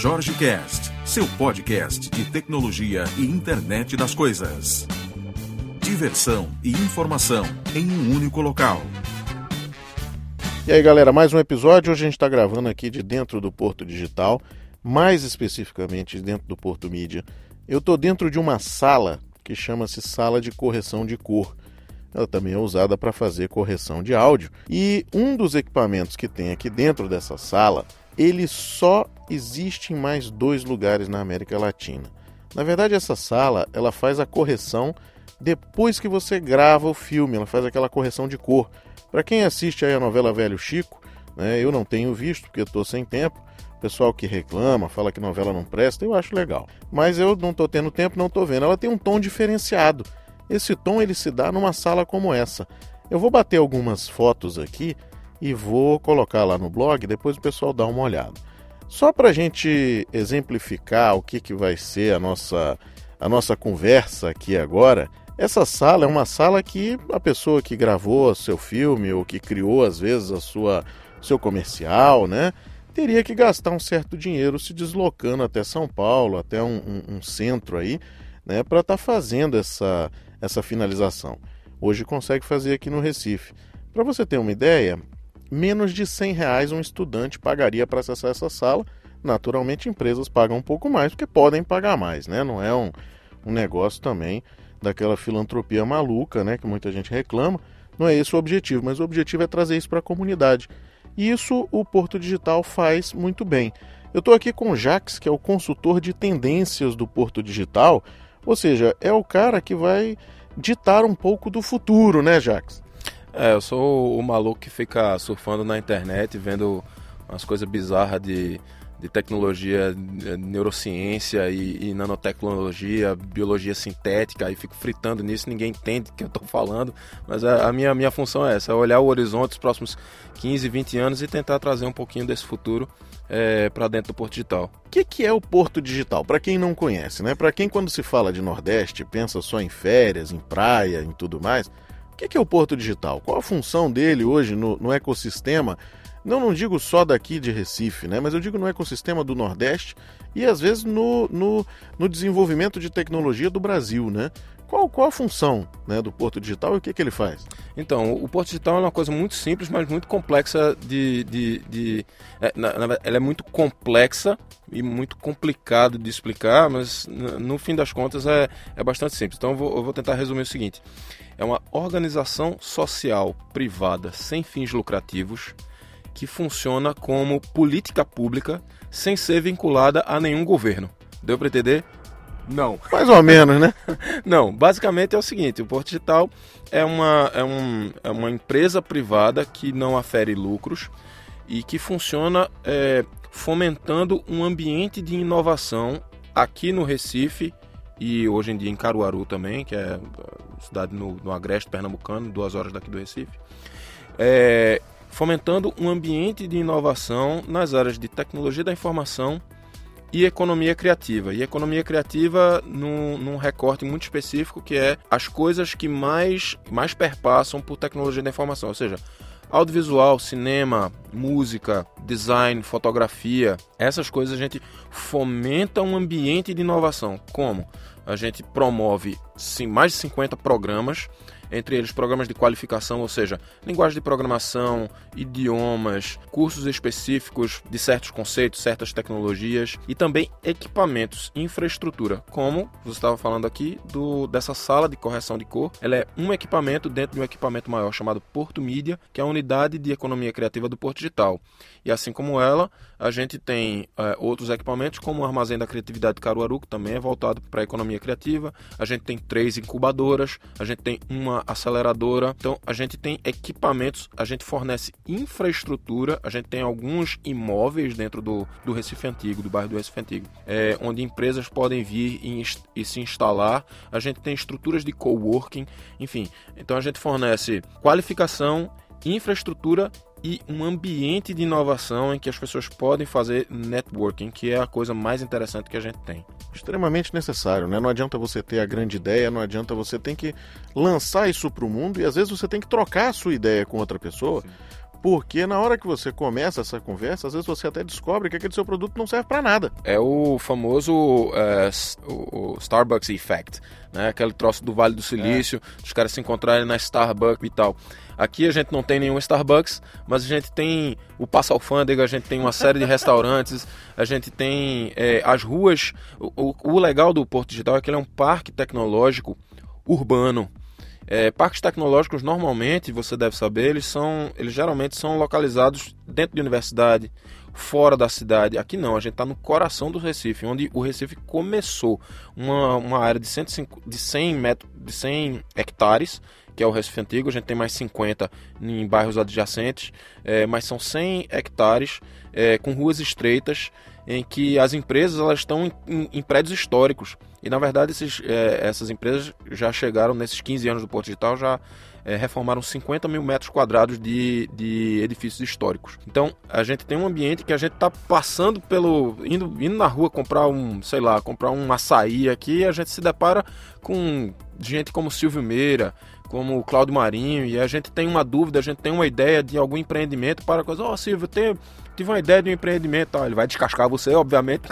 Jorge Cast, seu podcast de tecnologia e internet das coisas. Diversão e informação em um único local. E aí, galera, mais um episódio. Hoje a gente está gravando aqui de dentro do Porto Digital, mais especificamente dentro do Porto Mídia. Eu estou dentro de uma sala que chama-se Sala de Correção de Cor. Ela também é usada para fazer correção de áudio. E um dos equipamentos que tem aqui dentro dessa sala, ele só existe em mais dois lugares na América Latina. Na verdade, essa sala ela faz a correção depois que você grava o filme, ela faz aquela correção de cor. Para quem assiste a novela Velho Chico, né, eu não tenho visto porque estou sem tempo. O pessoal que reclama, fala que novela não presta, eu acho legal. Mas eu não estou tendo tempo, não estou vendo. Ela tem um tom diferenciado. Esse tom ele se dá numa sala como essa. Eu vou bater algumas fotos aqui e vou colocar lá no blog, depois o pessoal dá uma olhada. Só para a gente exemplificar o que, que vai ser a nossa, a nossa conversa aqui agora, essa sala é uma sala que a pessoa que gravou seu filme ou que criou às vezes a sua seu comercial, né, teria que gastar um certo dinheiro se deslocando até São Paulo, até um, um, um centro aí, né, para estar tá fazendo essa essa finalização. Hoje consegue fazer aqui no Recife. Para você ter uma ideia, menos de 100 reais um estudante pagaria para acessar essa sala. Naturalmente, empresas pagam um pouco mais, porque podem pagar mais, né? Não é um, um negócio também daquela filantropia maluca, né? Que muita gente reclama. Não é esse o objetivo, mas o objetivo é trazer isso para a comunidade. E isso o Porto Digital faz muito bem. Eu estou aqui com o Jax, que é o consultor de tendências do Porto Digital, ou seja, é o cara que vai ditar um pouco do futuro, né, Jax? É, eu sou o maluco que fica surfando na internet, vendo umas coisas bizarras de, de tecnologia, de neurociência e, e, nanotecnologia, biologia sintética, e fico fritando nisso, ninguém entende o que eu estou falando, mas a, a, minha, minha função é essa, é olhar o horizonte dos próximos 15, 20 anos e tentar trazer um pouquinho desse futuro é, para dentro do Porto Digital. O que, que é o Porto Digital? Para quem não conhece, né? Para quem quando se fala de Nordeste pensa só em férias, em praia, em tudo mais, que, que é o Porto Digital? Qual a função dele hoje no, no ecossistema? Não, não digo só daqui de Recife, né? mas eu digo no ecossistema do Nordeste e às vezes no, no, no desenvolvimento de tecnologia do Brasil. Né? Qual, qual a função né, do Porto Digital e o que, que ele faz? Então, o Porto Digital é uma coisa muito simples, mas muito complexa de. de, de é, na, na, ela é muito complexa e muito complicado de explicar, mas no fim das contas é, é bastante simples. Então eu vou, eu vou tentar resumir o seguinte: é uma organização social privada sem fins lucrativos que funciona como política pública sem ser vinculada a nenhum governo. Deu para entender? Não. Mais ou menos, né? Não, basicamente é o seguinte: o Porto Digital é uma, é, um, é uma empresa privada que não afere lucros e que funciona é, fomentando um ambiente de inovação aqui no Recife e hoje em dia em Caruaru também, que é cidade no, no Agreste Pernambucano, duas horas daqui do Recife, é, fomentando um ambiente de inovação nas áreas de tecnologia da informação e economia criativa. E economia criativa num, num, recorte muito específico que é as coisas que mais, mais perpassam por tecnologia da informação, ou seja, audiovisual, cinema, música, design, fotografia, essas coisas a gente fomenta um ambiente de inovação. Como? A gente promove sim, mais de 50 programas entre eles programas de qualificação, ou seja, linguagem de programação, idiomas, cursos específicos de certos conceitos, certas tecnologias e também equipamentos, infraestrutura, como você estava falando aqui do dessa sala de correção de cor. Ela é um equipamento dentro de um equipamento maior chamado Porto Mídia, que é a unidade de economia criativa do Porto Digital. E assim como ela, a gente tem é, outros equipamentos, como o Armazém da Criatividade de Caruaru, que também é voltado para a economia criativa. A gente tem três incubadoras, a gente tem uma aceleradora. Então a gente tem equipamentos, a gente fornece infraestrutura, a gente tem alguns imóveis dentro do, do Recife Antigo, do bairro do Recife Antigo, é, onde empresas podem vir e, e se instalar. A gente tem estruturas de coworking, enfim. Então a gente fornece qualificação, infraestrutura e um ambiente de inovação em que as pessoas podem fazer networking, que é a coisa mais interessante que a gente tem. Extremamente necessário, né? Não adianta você ter a grande ideia, não adianta você ter que lançar isso para o mundo e às vezes você tem que trocar a sua ideia com outra pessoa. Sim. Porque na hora que você começa essa conversa, às vezes você até descobre que aquele seu produto não serve para nada. É o famoso uh, o Starbucks Effect, né? Aquele troço do Vale do Silício, é. os caras se encontrarem na Starbucks e tal. Aqui a gente não tem nenhum Starbucks, mas a gente tem o Passa Alfândega, a gente tem uma série de restaurantes, a gente tem é, as ruas. O, o, legal do Porto Digital é que ele é um parque tecnológico urbano. É, parques tecnológicos normalmente, você deve saber, eles são, eles geralmente são localizados dentro de universidade, fora da cidade. Aqui não, a gente está no coração do Recife, onde o Recife começou uma, uma área de, 105, de 100 metros, de 100 hectares, que é o Recife Antigo. A gente tem mais 50 em bairros adjacentes, é, mas são 100 hectares é, com ruas estreitas em que as empresas elas estão em, em, em prédios históricos. E na verdade esses, é, essas empresas já chegaram nesses 15 anos do Porto Digital, já é, reformaram 50 mil metros quadrados de, de edifícios históricos. Então a gente tem um ambiente que a gente está passando pelo. Indo, indo na rua comprar um, sei lá, comprar um açaí aqui, a gente se depara com gente como Silvio Meira, como o Cláudio Marinho, e a gente tem uma dúvida, a gente tem uma ideia de algum empreendimento para coisa, ó oh, Silvio, eu tive uma ideia de um empreendimento, ele vai descascar você, obviamente,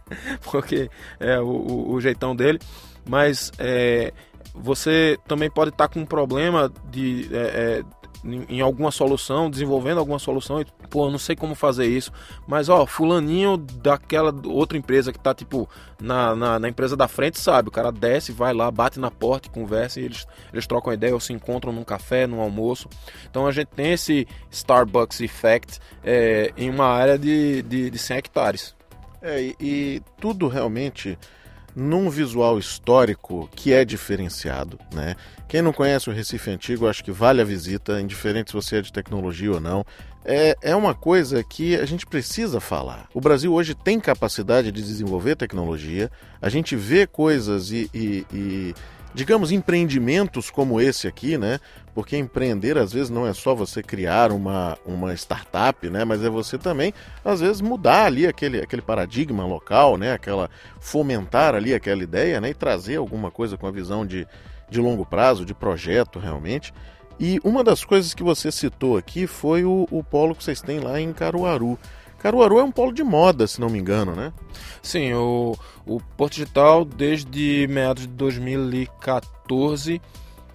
porque é o, o, o jeitão dele, mas é, você também pode estar com um problema de é, é em alguma solução, desenvolvendo alguma solução e, pô, não sei como fazer isso, mas ó, fulaninho daquela outra empresa que tá, tipo, na, na, na, empresa da frente, sabe? O cara desce, vai lá, bate na porta conversa e eles, eles trocam ideia ou se encontram num café, num almoço. Então a gente tem esse Starbucks Effect é, em uma área de, de, de 100 hectares. É, e, e tudo realmente num visual histórico que é diferenciado, né? Quem não conhece o Recife Antigo, acho que vale a visita, indiferente se você é de tecnologia ou não. É, é uma coisa que a gente precisa falar. O Brasil hoje tem capacidade de desenvolver tecnologia, a gente vê coisas e, e, e digamos, empreendimentos como esse aqui, né? Porque empreender às vezes não é só você criar uma, uma startup, né? Mas é você também, às vezes, mudar ali aquele, aquele paradigma local, né? Aquela fomentar ali aquela ideia, né? E trazer alguma coisa com a visão de, de longo prazo, de projeto realmente. E uma das coisas que você citou aqui foi o, o polo que vocês têm lá em Caruaru. Caruaru é um polo de moda, se não me engano, né? Sim, o, o Porto Digital, desde meados de 2014,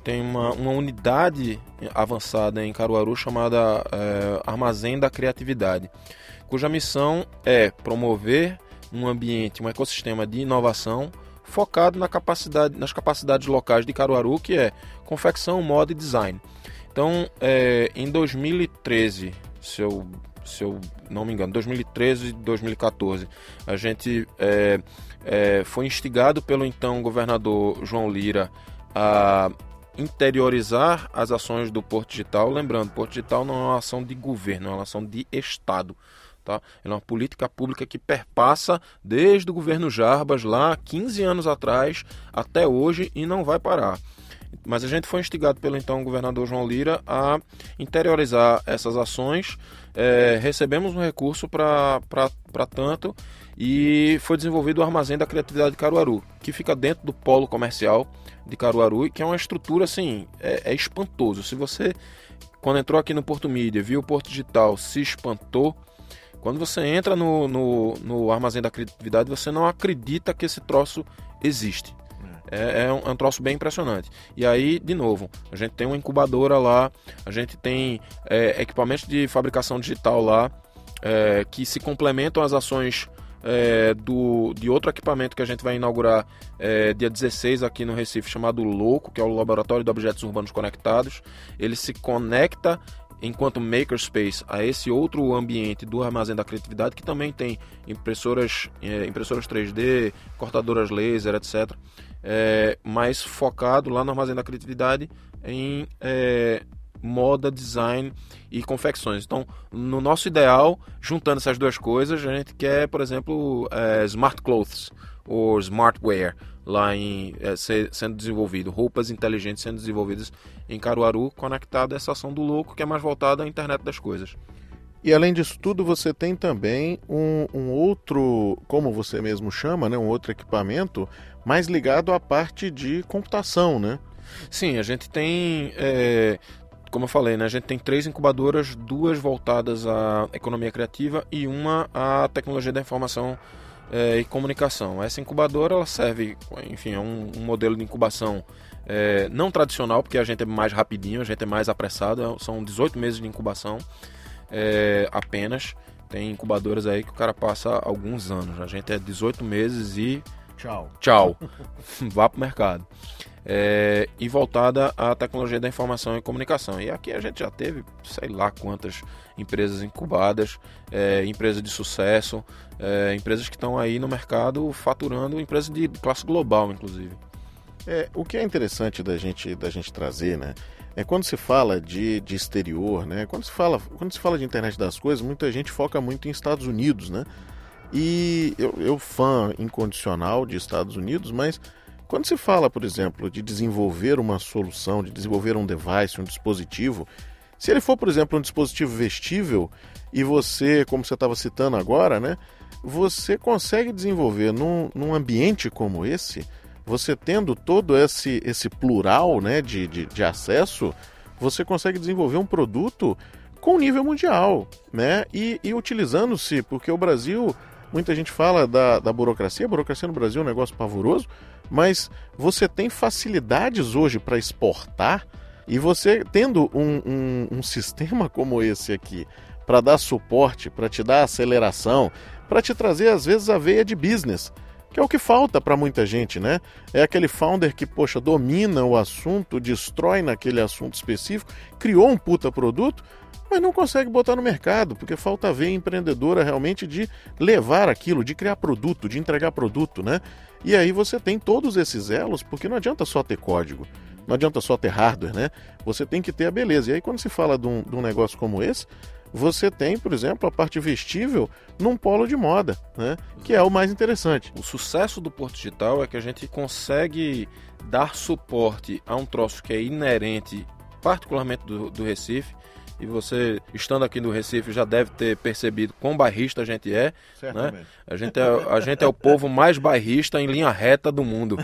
tem uma, uma unidade avançada em Caruaru chamada é, Armazém da Criatividade, cuja missão é promover um ambiente, um ecossistema de inovação focado na capacidade, nas capacidades locais de Caruaru, que é confecção, moda e design. Então, é, em 2013, se eu se eu não me engano, 2013 e 2014. A gente é, é, foi instigado pelo então governador João Lira a interiorizar as ações do Porto Digital. Lembrando, Porto Digital não é uma ação de governo, é uma ação de Estado. Tá? é uma política pública que perpassa desde o governo Jarbas, lá 15 anos atrás, até hoje e não vai parar. Mas a gente foi instigado pelo então governador João Lira a interiorizar essas ações. É, recebemos um recurso para tanto e foi desenvolvido o Armazém da Criatividade de Caruaru, que fica dentro do polo comercial de Caruaru e que é uma estrutura assim, é, é espantoso. Se você, quando entrou aqui no Porto Mídia, viu o Porto Digital, se espantou, quando você entra no, no, no Armazém da Criatividade, você não acredita que esse troço existe. É, é, um, é um troço bem impressionante. E aí, de novo, a gente tem uma incubadora lá, a gente tem é, equipamentos de fabricação digital lá, é, que se complementam às ações é, do, de outro equipamento que a gente vai inaugurar é, dia 16 aqui no Recife, chamado Louco, que é o Laboratório de Objetos Urbanos Conectados. Ele se conecta enquanto makerspace a esse outro ambiente do armazém da criatividade que também tem impressoras, é, impressoras 3D, cortadoras laser, etc é, mais focado lá no Armazém da Criatividade em é, moda, design e confecções. Então, no nosso ideal, juntando essas duas coisas, a gente quer, por exemplo, é, smart clothes ou smartwear lá em é, ser, sendo desenvolvido, roupas inteligentes sendo desenvolvidas em Caruaru, conectado a essa ação do louco que é mais voltada à internet das coisas. E além disso tudo, você tem também um, um, outro, como você mesmo chama, né, um outro equipamento mais ligado à parte de computação, né? Sim, a gente tem é, como eu falei, né, a gente tem três incubadoras, duas voltadas à economia criativa e uma à tecnologia da informação é, e comunicação. Essa incubadora ela serve, enfim, é um, um modelo de incubação é, não tradicional, porque a gente é mais rapidinho, a gente é mais apressado, é, são 18 meses de incubação é, apenas. Tem incubadoras aí que o cara passa alguns anos. A gente é 18 meses e. Tchau. Tchau. Vá pro mercado. É, e voltada à tecnologia da informação e comunicação. E aqui a gente já teve, sei lá quantas empresas incubadas, é, empresas de sucesso, é, empresas que estão aí no mercado faturando, empresas de classe global, inclusive. É, o que é interessante da gente, da gente trazer, né? É quando se fala de, de exterior, né? Quando se, fala, quando se fala de internet das coisas, muita gente foca muito em Estados Unidos, né? E eu, eu fã incondicional de Estados Unidos, mas quando se fala, por exemplo, de desenvolver uma solução, de desenvolver um device, um dispositivo, se ele for, por exemplo, um dispositivo vestível e você, como você estava citando agora, né? Você consegue desenvolver num, num ambiente como esse você tendo todo esse, esse plural né, de, de, de acesso, você consegue desenvolver um produto com nível mundial, né? E, e utilizando-se, porque o Brasil, muita gente fala da, da burocracia, a burocracia no Brasil é um negócio pavoroso, mas você tem facilidades hoje para exportar e você tendo um, um, um sistema como esse aqui para dar suporte, para te dar aceleração, para te trazer às vezes a veia de business que é o que falta para muita gente, né? É aquele founder que, poxa, domina o assunto, destrói naquele assunto específico, criou um puta produto, mas não consegue botar no mercado, porque falta ver empreendedora realmente de levar aquilo, de criar produto, de entregar produto, né? E aí você tem todos esses elos, porque não adianta só ter código, não adianta só ter hardware, né? Você tem que ter a beleza. E aí quando se fala de um, de um negócio como esse, você tem, por exemplo, a parte vestível num polo de moda, né? que é o mais interessante. O sucesso do Porto Digital é que a gente consegue dar suporte a um troço que é inerente, particularmente do, do Recife, e você, estando aqui no Recife, já deve ter percebido quão bairrista a gente é. Né? A, gente é a gente é o povo mais bairrista em linha reta do mundo.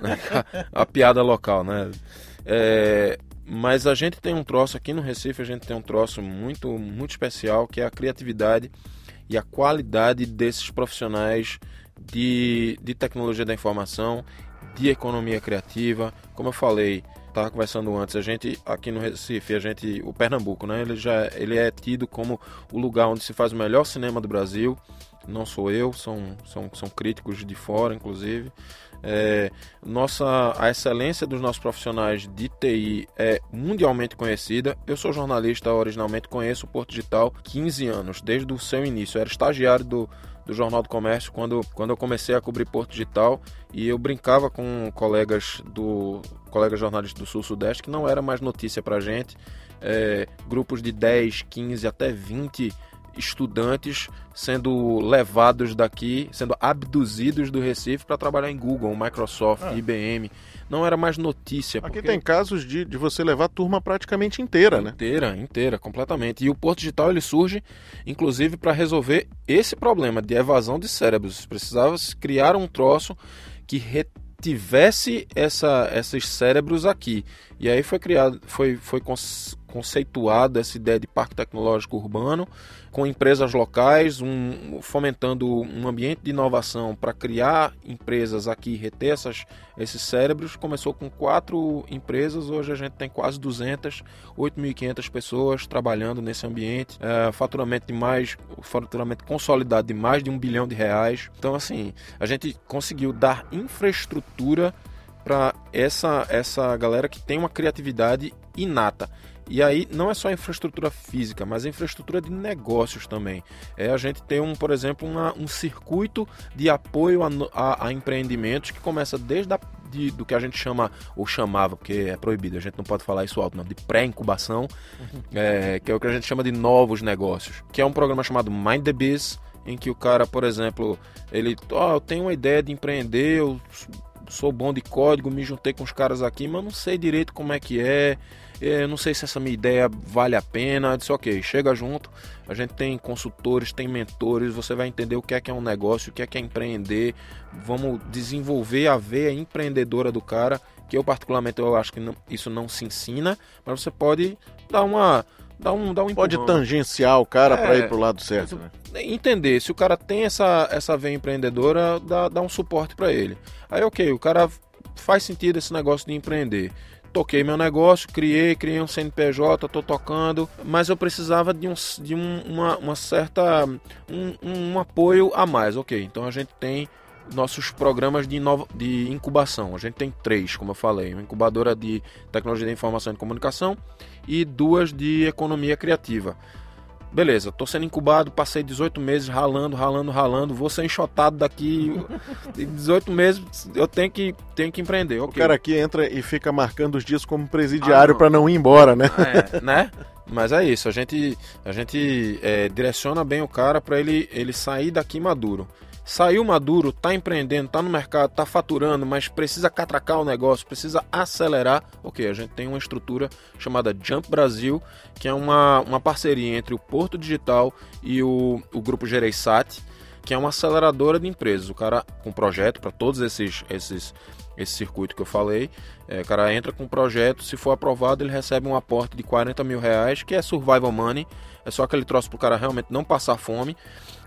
Né? a, a, piada local, né? É, mas a gente tem um troço aqui no Recife, a gente tem um troço muito, muito especial, que é a criatividade e a qualidade desses profissionais de, de tecnologia da informação, de economia criativa. Como eu falei, estava conversando antes, a gente aqui no Recife, a gente, o Pernambuco, né, ele já ele é tido como o lugar onde se faz o melhor cinema do Brasil. Não sou eu, são, são, são críticos de fora, inclusive. É, nossa, a excelência dos nossos profissionais de TI é mundialmente conhecida. Eu sou jornalista originalmente, conheço o Porto Digital 15 anos, desde o seu início. Eu era estagiário do, do Jornal do Comércio quando, quando eu comecei a cobrir Porto Digital e eu brincava com colegas do colegas jornalistas do Sul-Sudeste que não era mais notícia pra gente. É, grupos de 10, 15 até 20 estudantes sendo levados daqui, sendo abduzidos do Recife para trabalhar em Google, Microsoft, ah. IBM. Não era mais notícia. Aqui tem casos de, de você levar a turma praticamente inteira, né? Inteira, inteira, completamente. E o Porto Digital ele surge, inclusive, para resolver esse problema de evasão de cérebros. Precisava criar um troço que retivesse essa, esses cérebros aqui. E aí foi criado, foi, foi conceituada essa ideia de parque tecnológico urbano, com empresas locais, um, fomentando um ambiente de inovação para criar empresas aqui, reter essas, esses cérebros. Começou com quatro empresas, hoje a gente tem quase 200, 8.500 pessoas trabalhando nesse ambiente, é, faturamento de mais, faturamento consolidado de mais de um bilhão de reais. Então, assim, a gente conseguiu dar infraestrutura para essa, essa galera que tem uma criatividade inata. E aí não é só infraestrutura física, mas infraestrutura de negócios também. É a gente tem um, por exemplo, uma, um circuito de apoio a, a, a empreendimentos que começa desde a, de, do que a gente chama, ou chamava, porque é proibido, a gente não pode falar isso alto, não, de pré-incubação, uhum. é, que é o que a gente chama de novos negócios, que é um programa chamado Mind the Biz, em que o cara, por exemplo, ele, ó, oh, eu tenho uma ideia de empreender, eu sou bom de código, me juntei com os caras aqui, mas não sei direito como é que é, eu não sei se essa minha ideia vale a pena. Eu disse, ok, chega junto. A gente tem consultores, tem mentores. Você vai entender o que é que é um negócio, o que é que é empreender. Vamos desenvolver a veia empreendedora do cara que eu particularmente eu acho que não, isso não se ensina, mas você pode dar uma dar um, dar um Pode tangenciar o cara é, para ir pro lado certo. Né? Entender, se o cara tem essa, essa veia empreendedora, dá, dá um suporte para ele. Aí, ok, o cara faz sentido esse negócio de empreender. Toquei meu negócio, criei, criei um CNPJ, estou tocando, mas eu precisava de, um, de um, uma, uma certa um, um apoio a mais. Ok, então a gente tem nossos programas de, inova, de incubação. A gente tem três, como eu falei: uma incubadora de tecnologia da informação e comunicação e duas de economia criativa. Beleza, tô sendo incubado, passei 18 meses ralando, ralando, ralando, vou ser enxotado daqui 18 meses, eu tenho que, tenho que empreender. Okay. O cara aqui entra e fica marcando os dias como presidiário ah, para não ir embora, né? É, né? Mas é isso, a gente, a gente é, direciona bem o cara para ele, ele sair daqui maduro. Saiu maduro, está empreendendo, está no mercado, está faturando, mas precisa catracar o negócio, precisa acelerar. Ok, a gente tem uma estrutura chamada Jump Brasil, que é uma, uma parceria entre o Porto Digital e o, o grupo Gereissat, que é uma aceleradora de empresas. O cara com projeto para todos esses, esses esse circuito que eu falei. É, o cara entra com um projeto, se for aprovado, ele recebe um aporte de 40 mil reais, que é survival money. É só aquele troço para o cara realmente não passar fome.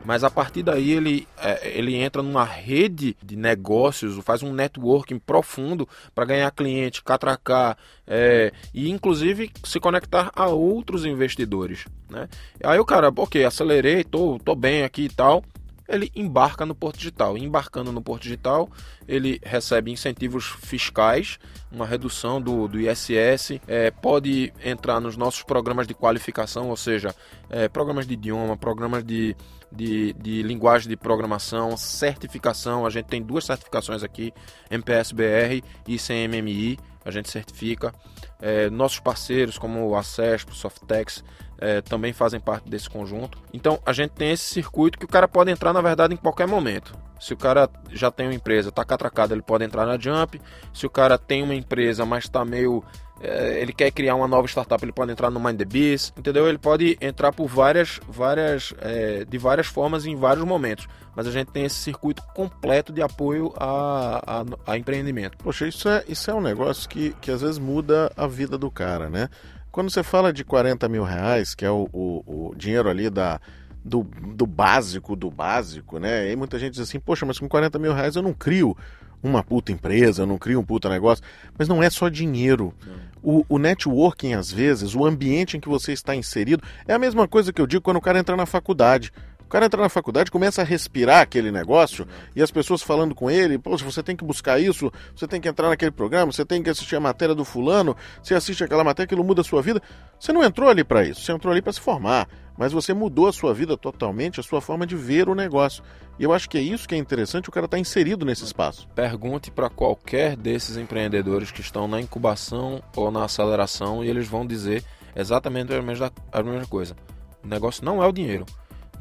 Mas a partir daí ele, é, ele entra numa rede de negócios, faz um networking profundo para ganhar cliente, catracar é, e inclusive se conectar a outros investidores. Né? Aí o cara, ok, acelerei, tô, tô bem aqui e tal ele embarca no Porto Digital. Embarcando no Porto Digital, ele recebe incentivos fiscais, uma redução do, do ISS, é, pode entrar nos nossos programas de qualificação, ou seja, é, programas de idioma, programas de, de, de linguagem de programação, certificação. A gente tem duas certificações aqui, MPSBR e CMMI, a gente certifica. É, nossos parceiros, como o Acesp, o Softex, é, também fazem parte desse conjunto. Então a gente tem esse circuito que o cara pode entrar, na verdade, em qualquer momento. Se o cara já tem uma empresa, está catracado, ele pode entrar na Jump. Se o cara tem uma empresa, mas está meio. É, ele quer criar uma nova startup, ele pode entrar no Mind the Beast, entendeu? Ele pode entrar por várias, várias, é, de várias formas em vários momentos. Mas a gente tem esse circuito completo de apoio a, a, a empreendimento. Poxa, isso é, isso é um negócio que, que às vezes muda a vida do cara, né? Quando você fala de 40 mil reais, que é o, o, o dinheiro ali da, do, do, básico do básico, né? E muita gente diz assim, poxa, mas com 40 mil reais eu não crio uma puta empresa, eu não crio um puta negócio. Mas não é só dinheiro. O, o, networking, às vezes, o ambiente em que você está inserido, é a mesma coisa que eu digo quando o cara entra na faculdade cara entra na faculdade, começa a respirar aquele negócio e as pessoas falando com ele, poxa, você tem que buscar isso, você tem que entrar naquele programa, você tem que assistir a matéria do fulano, você assiste aquela matéria, aquilo muda a sua vida. Você não entrou ali para isso, você entrou ali para se formar, mas você mudou a sua vida totalmente, a sua forma de ver o negócio. E eu acho que é isso que é interessante, o cara está inserido nesse espaço. Pergunte para qualquer desses empreendedores que estão na incubação ou na aceleração e eles vão dizer exatamente a mesma, a mesma coisa. O negócio não é o dinheiro.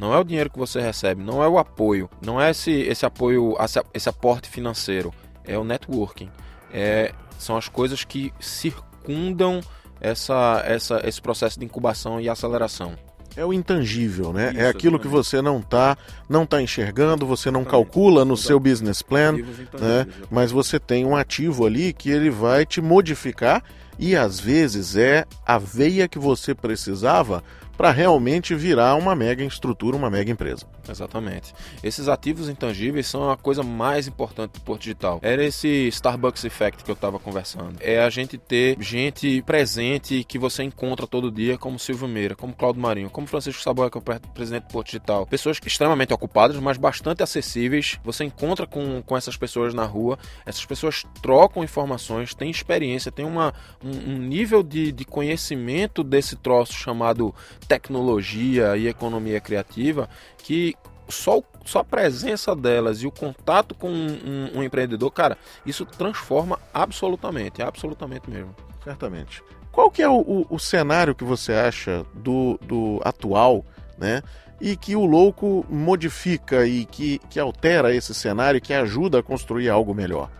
Não é o dinheiro que você recebe, não é o apoio, não é esse, esse apoio, esse aporte financeiro, é o networking. É, são as coisas que circundam essa, essa, esse processo de incubação e aceleração. É o intangível, né? É Isso, é aquilo que você não está não tá enxergando, você não calcula no seu business plan, né? mas você tem um ativo ali que ele vai te modificar e às vezes é a veia que você precisava para realmente virar uma mega estrutura, uma mega empresa. Exatamente. Esses ativos intangíveis são a coisa mais importante do Porto Digital. Era esse Starbucks Effect que eu estava conversando. É a gente ter gente presente que você encontra todo dia, como Silvio Meira, como Claudio Marinho, como Francisco Saboia, que é o presidente do Porto Digital. Pessoas extremamente ocupadas, mas bastante acessíveis. Você encontra com, com essas pessoas na rua, essas pessoas trocam informações, têm experiência, têm uma, um, um nível de, de conhecimento desse troço chamado tecnologia e economia criativa que só, só a presença delas e o contato com um, um, um empreendedor, cara, isso transforma absolutamente, absolutamente mesmo. Certamente. Qual que é o, o, o cenário que você acha do, do atual, né? E que o louco modifica e que, que altera esse cenário e que ajuda a construir algo melhor?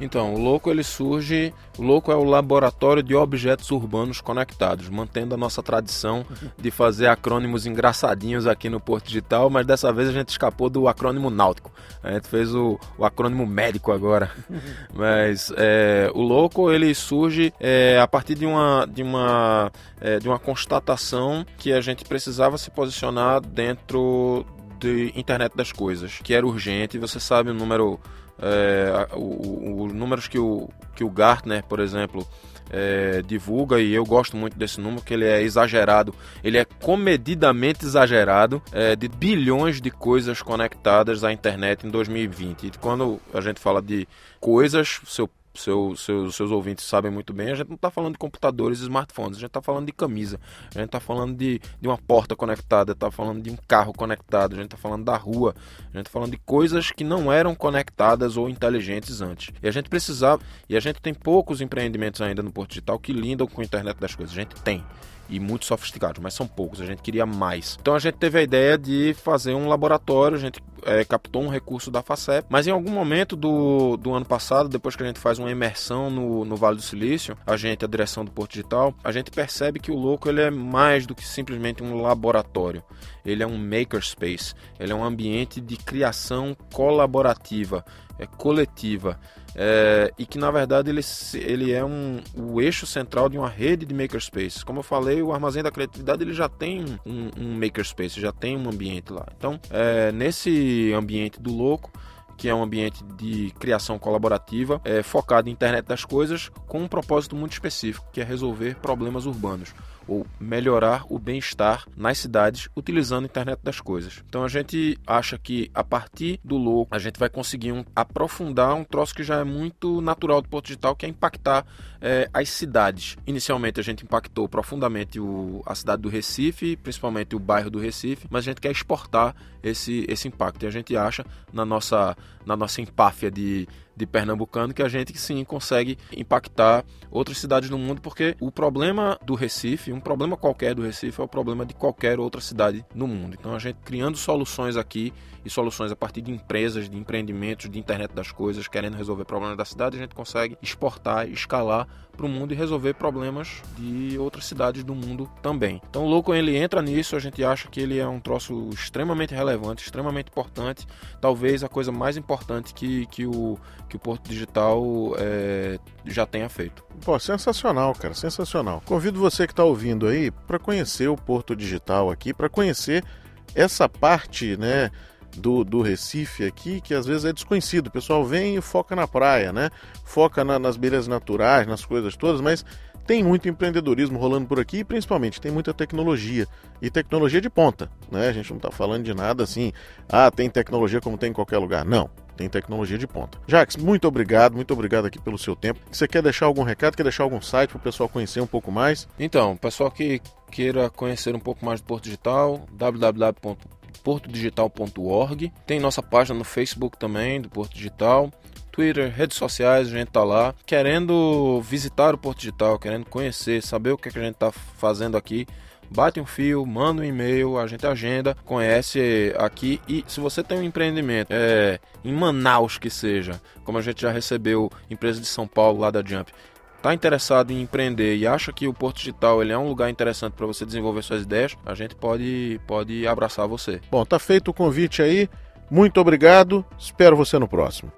Então, o Louco ele surge, o Louco é o laboratório de objetos urbanos conectados, mantendo a nossa tradição de fazer acrônimos engraçadinhos aqui no Porto Digital, mas dessa vez a gente escapou do acrônimo náutico. A gente fez o, o acrônimo médico agora. mas é, o Louco ele surge é, a partir de uma, de, uma, é, de uma constatação que a gente precisava se posicionar dentro de internet das coisas, que era urgente. Você sabe o número é, os números que o, que o Gartner, por exemplo, é, divulga e eu gosto muito desse número que ele é exagerado, ele é comedidamente exagerado é, de bilhões de coisas conectadas à internet em 2020. E quando a gente fala de coisas, seu seu, seu, seus ouvintes sabem muito bem, a gente não está falando de computadores e smartphones, a gente está falando de camisa, a gente está falando de, de uma porta conectada, está falando de um carro conectado, a gente está falando da rua, a gente está falando de coisas que não eram conectadas ou inteligentes antes. E a gente precisava, e a gente tem poucos empreendimentos ainda no Porto Digital que lidam com a internet das coisas, a gente tem e muito sofisticados, mas são poucos, a gente queria mais. Então a gente teve a ideia de fazer um laboratório, a gente é, captou um recurso da FACEP, mas em algum momento do, do ano passado, depois que a gente faz uma imersão no, no Vale do Silício, a gente, a direção do Porto Digital, a gente percebe que o Louco ele é mais do que simplesmente um laboratório. Ele é um makerspace, ele é um ambiente de criação colaborativa, é, coletiva é, e que na verdade ele, ele é um, o eixo central de uma rede de makerspaces. Como eu falei, o Armazém da Criatividade ele já tem um, um makerspace, já tem um ambiente lá. Então, é, nesse ambiente do louco, que é um ambiente de criação colaborativa, é, focado em internet das coisas, com um propósito muito específico, que é resolver problemas urbanos ou melhorar o bem-estar nas cidades utilizando a internet das coisas. Então a gente acha que a partir do louco a gente vai conseguir um, aprofundar um troço que já é muito natural do Porto Digital, que é impactar é, as cidades. Inicialmente a gente impactou profundamente o, a cidade do Recife, principalmente o bairro do Recife, mas a gente quer exportar esse, esse impacto. E a gente acha na nossa, na nossa empáfia de de pernambucano que a gente sim consegue impactar outras cidades do mundo, porque o problema do Recife, um problema qualquer do Recife, é o problema de qualquer outra cidade no mundo. Então a gente criando soluções aqui e soluções a partir de empresas, de empreendimentos, de internet das coisas, querendo resolver problemas da cidade, a gente consegue exportar, escalar para o mundo e resolver problemas de outras cidades do mundo também. Então o Louco ele entra nisso, a gente acha que ele é um troço extremamente relevante, extremamente importante, talvez a coisa mais importante que, que, o, que o Porto Digital é, já tenha feito. Pô, sensacional, cara, sensacional. Convido você que está ouvindo aí para conhecer o Porto Digital aqui, para conhecer essa parte, né? do, do Recife aqui, que às vezes é desconhecido. O pessoal vem e foca na praia, né? Foca na, nas belezas naturais, nas coisas todas, mas tem muito empreendedorismo rolando por aqui e principalmente tem muita tecnologia. E tecnologia de ponta, né? A gente não está falando de nada assim, ah, tem tecnologia como tem em qualquer lugar. Não, tem tecnologia de ponta. Jax, muito obrigado, muito obrigado aqui pelo seu tempo. Você quer deixar algum recado, quer deixar algum site para o pessoal conhecer um pouco mais? Então, pessoal que queira conhecer um pouco mais do Porto Digital, www portodigital.org. Tem nossa página no Facebook também, do Porto Digital. Twitter, redes sociais, a gente tá lá. Querendo visitar o Porto Digital, querendo conhecer, saber o que, é que a gente tá fazendo aqui. Bate um fio, manda um e-mail, a gente agenda, conhece aqui. E se você tem um empreendimento é, em Manaus que seja, como a gente já recebeu empresa de São Paulo lá da Jump, está interessado em empreender e acha que o Porto Digital ele é um lugar interessante para você desenvolver suas ideias, a gente pode, pode abraçar você. Bom, tá feito o convite aí. Muito obrigado. Espero você no próximo.